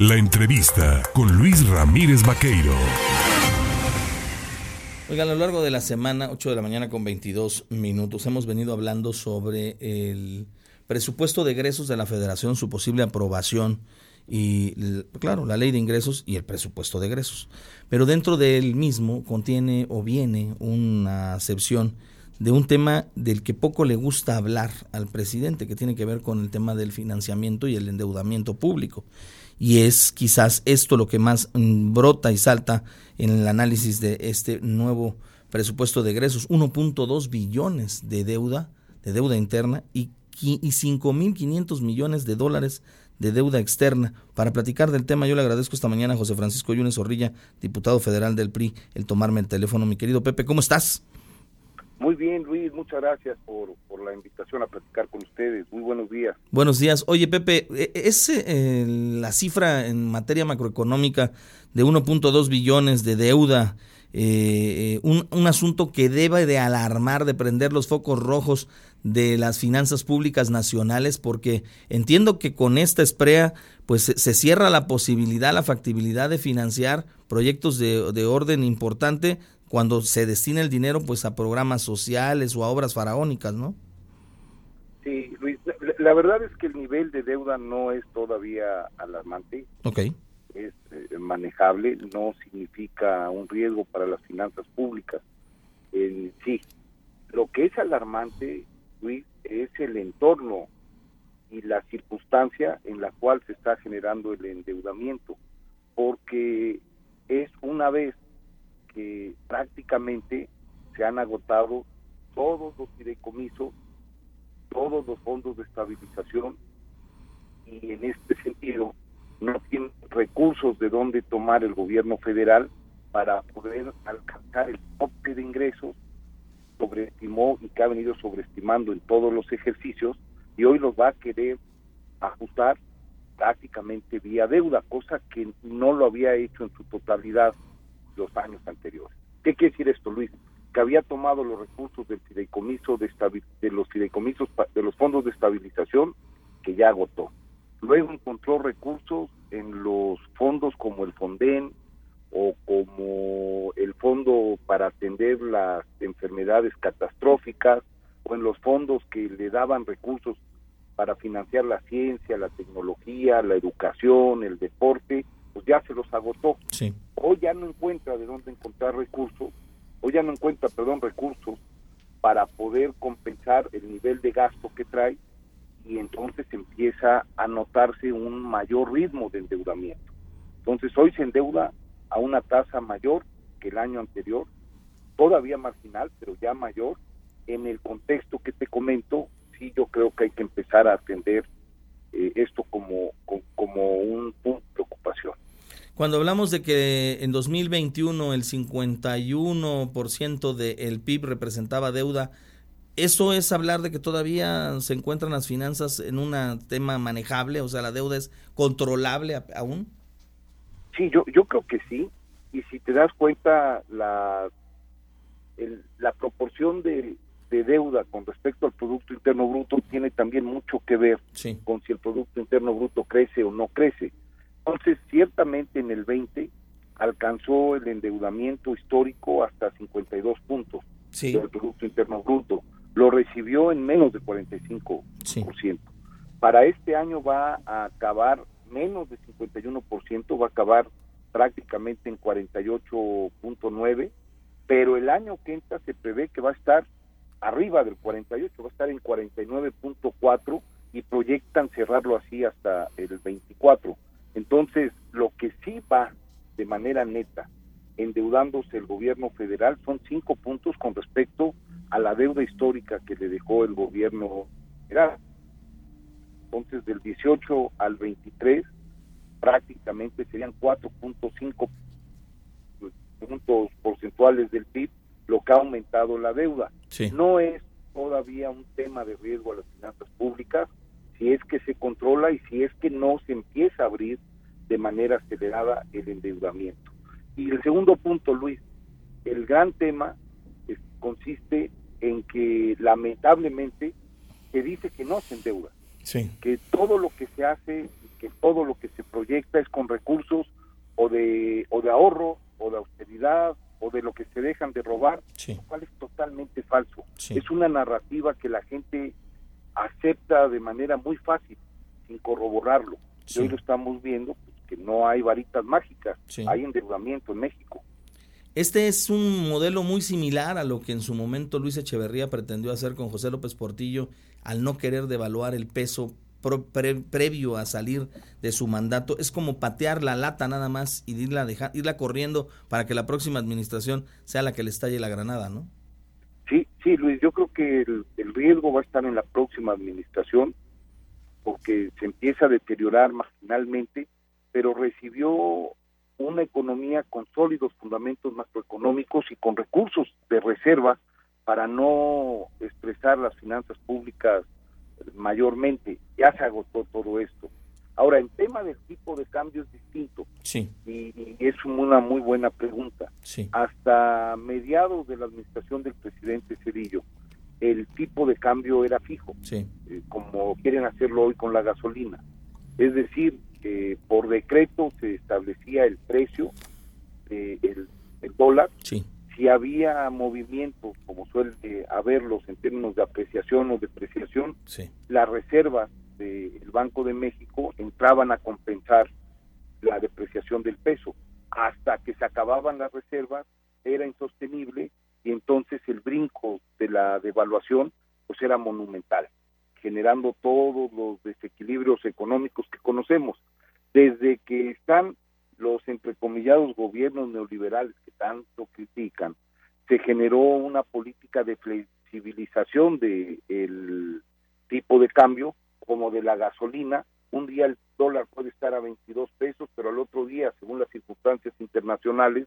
La entrevista con Luis Ramírez Vaqueiro. Oigan, a lo largo de la semana, 8 de la mañana con 22 minutos, hemos venido hablando sobre el presupuesto de egresos de la Federación, su posible aprobación y, claro, la ley de ingresos y el presupuesto de egresos. Pero dentro del mismo contiene o viene una acepción de un tema del que poco le gusta hablar al presidente, que tiene que ver con el tema del financiamiento y el endeudamiento público y es quizás esto lo que más mm, brota y salta en el análisis de este nuevo presupuesto de egresos, 1.2 billones de deuda, de deuda interna y, y 5.500 millones de dólares de deuda externa. Para platicar del tema, yo le agradezco esta mañana a José Francisco Yunes Zorrilla, diputado federal del PRI, el tomarme el teléfono. Mi querido Pepe, ¿cómo estás? Muy bien, Luis, muchas gracias por, la invitación a platicar con ustedes. Muy buenos días. Buenos días. Oye, Pepe, e, e, ¿es eh, la cifra en materia macroeconómica de 1.2 billones de deuda eh, eh, un, un, asunto que debe de alarmar, de prender los focos rojos de las finanzas públicas nacionales? Porque entiendo que con esta esprea pues se, cierra la posibilidad, la factibilidad de financiar proyectos de orden importante cuando se destina el dinero pues a programas sociales o a obras faraónicas, ¿no? Sí, Luis, la, verdad es que el nivel de deuda no es todavía alarmante. Ok. Es eh, manejable, no significa un riesgo para las finanzas públicas. En sí, lo que es alarmante, Luis, es el entorno y la circunstancia en la cual se está generando el endeudamiento, porque es una vez prácticamente se han agotado todos los fideicomisos, todos los fondos de estabilización y en este sentido no tiene recursos de dónde tomar el gobierno federal para poder alcanzar el tope de ingresos sobreestimó y que ha venido sobreestimando en todos los ejercicios y hoy los va a querer ajustar prácticamente vía deuda, cosa que no lo había hecho en su totalidad los años anteriores. ¿Qué quiere decir esto, Luis? Que había tomado los recursos del fideicomiso de, los fideicomisos de los fondos de estabilización que ya agotó. Luego encontró recursos en los fondos como el Fonden o como el fondo para atender las enfermedades catastróficas o en los fondos que le daban recursos para financiar la ciencia, la tecnología, la educación, el deporte, pues ya se los agotó. Sí. Hoy ya no encuentra de dónde encontrar recursos, hoy ya no encuentra, perdón, recursos para poder compensar el nivel de gasto que trae y entonces empieza a notarse un mayor ritmo de endeudamiento. Entonces hoy se endeuda a una tasa mayor que el año anterior, todavía marginal, pero ya mayor. En el contexto que te comento, sí yo creo que hay que empezar a atender eh, esto como, como un punto de preocupación. Cuando hablamos de que en 2021 el 51% del PIB representaba deuda, ¿eso es hablar de que todavía se encuentran las finanzas en un tema manejable? O sea, ¿la deuda es controlable aún? Sí, yo, yo creo que sí. Y si te das cuenta, la, la proporción de, de deuda con respecto al Producto Interno Bruto tiene también mucho que ver con si el Producto Interno Bruto crece o no crece. Entonces, ciertamente en el 20 alcanzó el endeudamiento histórico hasta 52 puntos del Producto Interno Bruto. Lo recibió en menos de 45%. Para este año va a acabar menos de 51%, va a acabar prácticamente en 48.9, pero el año que entra se prevé que va a estar arriba del 48, va a estar en 49.4 y proyectan cerrarlo así hasta el 24. Entonces, lo que sí va de manera neta endeudándose el gobierno federal son cinco puntos con respecto a la deuda histórica que le dejó el gobierno federal. Entonces, del 18 al 23, prácticamente serían 4.5 puntos porcentuales del PIB lo que ha aumentado la deuda. No es todavía un tema de riesgo a las finanzas públicas, si es que se controla y si es que no se empieza a abrir de manera acelerada el endeudamiento. Y el segundo punto, Luis, el gran tema consiste en que lamentablemente se dice que no se endeuda, que todo lo que se hace, que todo lo que se proyecta es con recursos o de, o de ahorro o de austeridad o de lo que se dejan de robar, lo cual es totalmente falso. Es una narrativa que la gente acepta de manera muy fácil, sin corroborarlo. Y hoy lo estamos viendo, pues, que no hay varitas mágicas, hay endeudamiento en México. Este es un modelo muy similar a lo que en su momento Luis Echeverría pretendió hacer con José López Portillo al no querer devaluar el peso previo a salir de su mandato. Es como patear la lata nada más y irla, irla corriendo para que la próxima administración sea la que le estalle la granada, ¿no? Sí, sí, Luis, yo creo que el, el riesgo va a estar en la próxima administración porque se empieza a deteriorar marginalmente, pero recibió una economía con sólidos fundamentos macroeconómicos y con recursos de reserva para no expresar las finanzas públicas mayormente. Ya se agotó todo esto. Ahora, el tema del tipo de cambio es distinto. Sí. Y, es una muy buena pregunta. Sí. Hasta mediados de la administración del presidente Cedillo, el tipo de cambio era fijo, sí. Eh, como quieren hacerlo hoy con la gasolina. Es decir, que por decreto se establecía el precio del dólar. Sí. Si había movimientos, como suele haberlos en términos de apreciación o depreciación, sí. las reservas del Banco de México entraban a compensar la depreciación del peso. Hasta que se acababan las reservas, era insostenible y entonces el brinco de la devaluación pues era monumental, generando todos los desequilibrios económicos que conocemos. Desde que están los entrecomillados gobiernos neoliberales que tanto critican, se generó una política de flexibilización del el tipo de cambio, como de la gasolina. Un día el dólar puede estar a 22 pesos, pero al otro día, según las circunstancias internacionales,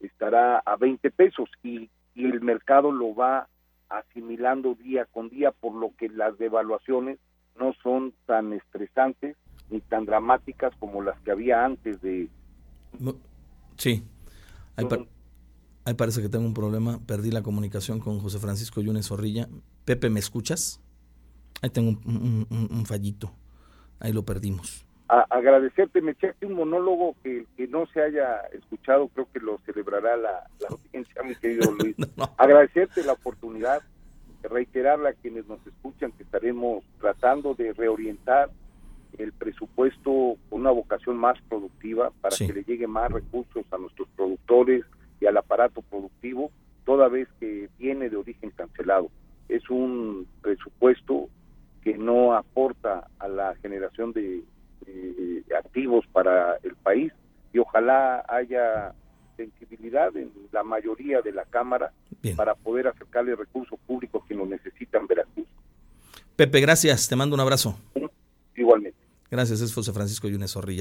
estará a 20 pesos y, y el mercado lo va asimilando día con día, por lo que las devaluaciones no son tan estresantes ni tan dramáticas como las que había antes de... Sí, ahí, parece que tengo un problema, perdí la comunicación con José Francisco Yunes Zorrilla. Pepe, ¿me escuchas? Ahí tengo un, fallito, ahí lo perdimos. Agradecerte, me echaste un monólogo que, que no se haya escuchado, creo que lo celebrará la, audiencia, mi querido Luis. Agradecerte la oportunidad, reiterarle a quienes nos escuchan que estaremos tratando de reorientar el presupuesto con una vocación más productiva para que le llegue más recursos a nuestros productores y al aparato productivo, toda vez que viene de origen cancelado. Es un presupuesto que no aporta a la generación de, para el país y ojalá haya sensibilidad en la mayoría de la Cámara para poder acercarle recursos públicos que lo necesitan Veracruz. Pepe, gracias, te mando un abrazo. Igualmente. Gracias, es José Francisco Yunes Zorrilla.